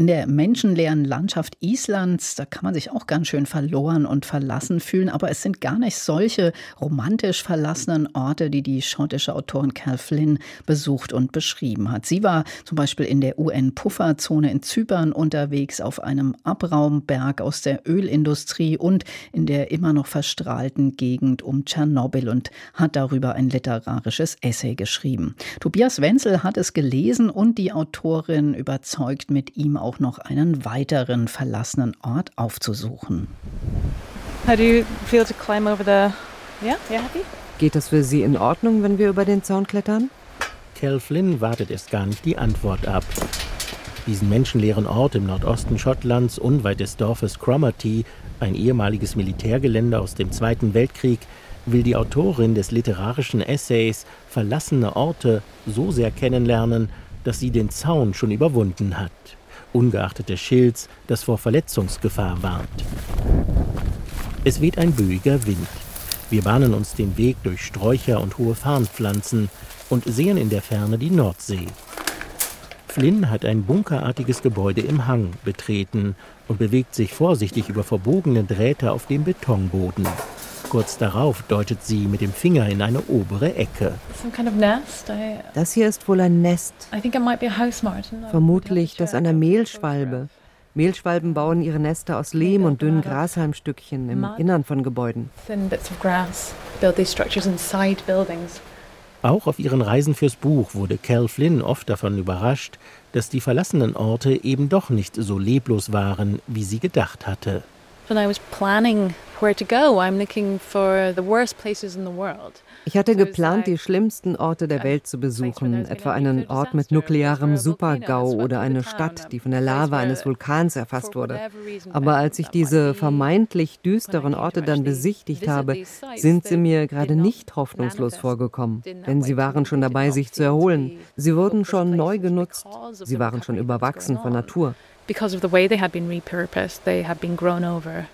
in der menschenleeren Landschaft Islands, da kann man sich auch ganz schön verloren und verlassen fühlen. Aber es sind gar nicht solche romantisch verlassenen Orte, die die schottische Autorin Cal Flynn besucht und beschrieben hat. Sie war zum Beispiel in der UN-Pufferzone in Zypern unterwegs, auf einem Abraumberg aus der Ölindustrie und in der immer noch verstrahlten Gegend um Tschernobyl und hat darüber ein literarisches Essay geschrieben. Tobias Wenzel hat es gelesen und die Autorin überzeugt mit ihm auch noch einen weiteren verlassenen Ort aufzusuchen. How do you feel to climb over the... Yeah, yeah, happy? Geht das für Sie in Ordnung, wenn wir über den Zaun klettern? Cal Flynn wartet erst gar nicht die Antwort ab. Diesen menschenleeren Ort im Nordosten Schottlands, unweit des Dorfes Cromarty, ein ehemaliges Militärgelände aus dem Zweiten Weltkrieg, will die Autorin des literarischen Essays Verlassene Orte so sehr kennenlernen, dass sie den Zaun schon überwunden hat ungeachtet des Schilds, das vor Verletzungsgefahr warnt. Es weht ein böiger Wind. Wir bahnen uns den Weg durch Sträucher und hohe Farnpflanzen und sehen in der Ferne die Nordsee. Flynn hat ein bunkerartiges Gebäude im Hang betreten und bewegt sich vorsichtig über verbogene Drähte auf dem Betonboden. Kurz darauf deutet sie mit dem Finger in eine obere Ecke. Das hier ist wohl ein Nest. Vermutlich das einer Mehlschwalbe. Mehlschwalben bauen ihre Nester aus Lehm und dünnen Grashalmstückchen im Innern von Gebäuden. Auch auf ihren Reisen fürs Buch wurde Cal Flynn oft davon überrascht, dass die verlassenen Orte eben doch nicht so leblos waren, wie sie gedacht hatte. Ich hatte geplant, die schlimmsten Orte der Welt zu besuchen, etwa einen Ort mit nuklearem Supergau oder eine Stadt, die von der Lava eines Vulkans erfasst wurde. Aber als ich diese vermeintlich düsteren Orte dann besichtigt habe, sind sie mir gerade nicht hoffnungslos vorgekommen, denn sie waren schon dabei, sich zu erholen. Sie wurden schon neu genutzt, sie waren schon überwachsen von Natur. Because of the way they had been repurposed, they had been grown over.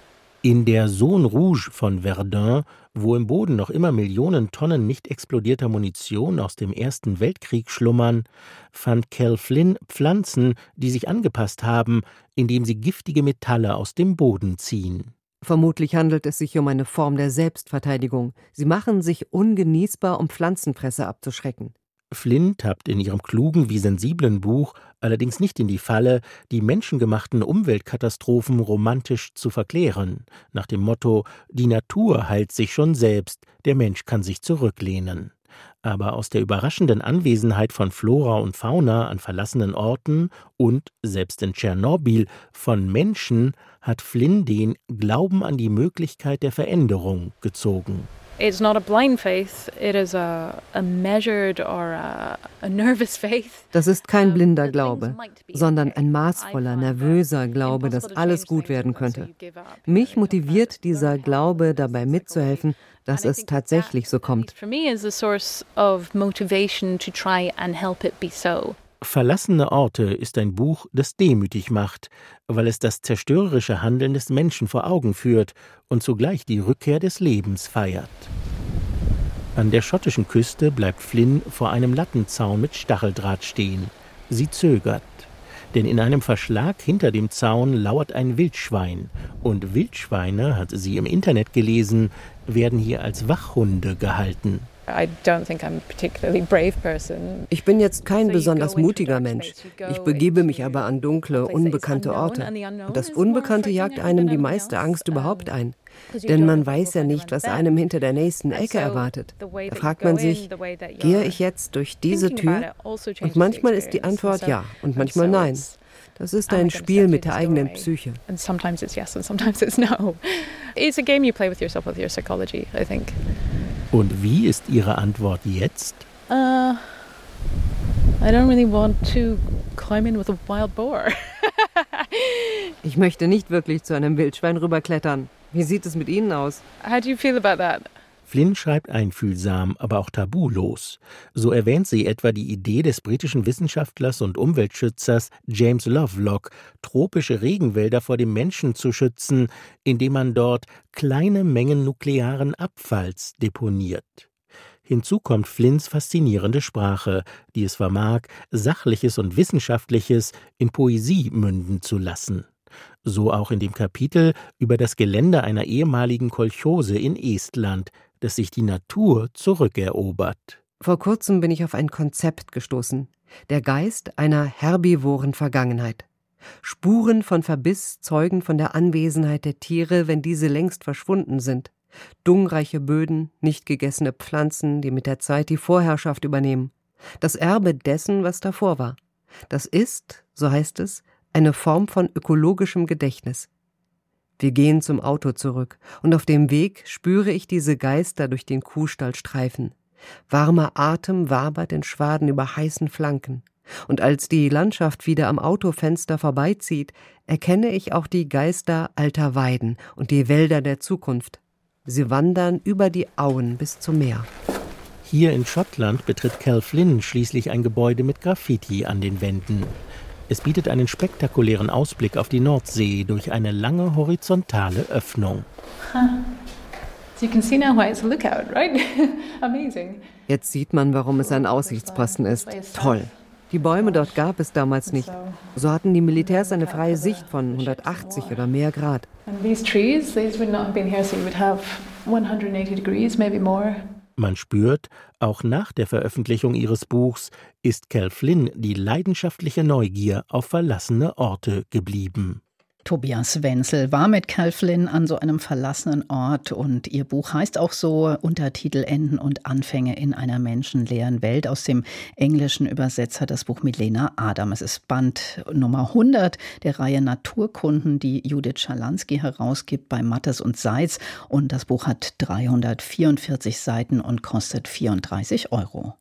In der Zone Rouge von Verdun, wo im Boden noch immer Millionen Tonnen nicht explodierter Munition aus dem Ersten Weltkrieg schlummern, fand Cal Flynn Pflanzen, die sich angepasst haben, indem sie giftige Metalle aus dem Boden ziehen. Vermutlich handelt es sich um eine Form der Selbstverteidigung. Sie machen sich ungenießbar, um Pflanzenfresser abzuschrecken. Flynn tappt in ihrem klugen wie sensiblen Buch allerdings nicht in die Falle, die menschengemachten Umweltkatastrophen romantisch zu verklären, nach dem Motto Die Natur heilt sich schon selbst, der Mensch kann sich zurücklehnen. Aber aus der überraschenden Anwesenheit von Flora und Fauna an verlassenen Orten und, selbst in Tschernobyl, von Menschen hat Flynn den Glauben an die Möglichkeit der Veränderung gezogen. Das ist kein blinder Glaube, sondern ein maßvoller, nervöser Glaube, dass alles gut werden könnte. Mich motiviert dieser Glaube, dabei mitzuhelfen, dass es tatsächlich so kommt. Verlassene Orte ist ein Buch, das demütig macht, weil es das zerstörerische Handeln des Menschen vor Augen führt und zugleich die Rückkehr des Lebens feiert. An der schottischen Küste bleibt Flynn vor einem Lattenzaun mit Stacheldraht stehen. Sie zögert, denn in einem Verschlag hinter dem Zaun lauert ein Wildschwein, und Wildschweine, hat sie im Internet gelesen, werden hier als Wachhunde gehalten. Ich bin jetzt kein besonders mutiger Mensch. Ich begebe mich aber an dunkle, unbekannte Orte. Und das Unbekannte jagt einem die meiste Angst überhaupt ein. Denn man weiß ja nicht, was einem hinter der nächsten Ecke erwartet. Da fragt man sich, gehe ich jetzt durch diese Tür? Also und manchmal ist die Antwort ja und manchmal nein. Das ist ein Spiel mit der eigenen Psyche. It's a game you play with yourself, with your psychology, I think. Und wie ist Ihre Antwort jetzt? Uh, I don't really want to climb in with a wild boar. ich möchte nicht wirklich zu einem Wildschwein rüberklettern. Wie sieht es mit Ihnen aus? How do you feel about that? Flynn schreibt einfühlsam, aber auch tabulos. So erwähnt sie etwa die Idee des britischen Wissenschaftlers und Umweltschützers James Lovelock, tropische Regenwälder vor dem Menschen zu schützen, indem man dort kleine Mengen nuklearen Abfalls deponiert. Hinzu kommt Flinns faszinierende Sprache, die es vermag, Sachliches und Wissenschaftliches in Poesie münden zu lassen. So auch in dem Kapitel über das Gelände einer ehemaligen Kolchose in Estland, das sich die Natur zurückerobert. Vor kurzem bin ich auf ein Konzept gestoßen. Der Geist einer herbivoren Vergangenheit. Spuren von Verbiss zeugen von der Anwesenheit der Tiere, wenn diese längst verschwunden sind. Dungreiche Böden, nicht gegessene Pflanzen, die mit der Zeit die Vorherrschaft übernehmen. Das Erbe dessen, was davor war. Das ist, so heißt es, eine Form von ökologischem Gedächtnis. Wir gehen zum Auto zurück, und auf dem Weg spüre ich diese Geister durch den Kuhstall streifen. Warmer Atem wabert in Schwaden über heißen Flanken. Und als die Landschaft wieder am Autofenster vorbeizieht, erkenne ich auch die Geister alter Weiden und die Wälder der Zukunft. Sie wandern über die Auen bis zum Meer. Hier in Schottland betritt Cal Flynn schließlich ein Gebäude mit Graffiti an den Wänden. Es bietet einen spektakulären Ausblick auf die Nordsee durch eine lange horizontale Öffnung. Jetzt sieht man, warum es ein Aussichtsposten ist. Toll. Die Bäume dort gab es damals nicht. So hatten die Militärs eine freie Sicht von 180 oder mehr Grad. Man spürt, auch nach der Veröffentlichung ihres Buchs ist Cal Flynn die leidenschaftliche Neugier auf verlassene Orte geblieben. Tobias Wenzel war mit Cal Flynn an so einem verlassenen Ort und ihr Buch heißt auch so Untertitel Enden und Anfänge in einer menschenleeren Welt aus dem englischen Übersetzer das Buch mit Lena Adam. Es ist Band Nummer 100 der Reihe Naturkunden, die Judith Schalansky herausgibt bei Mattes und Seitz und das Buch hat 344 Seiten und kostet 34 Euro.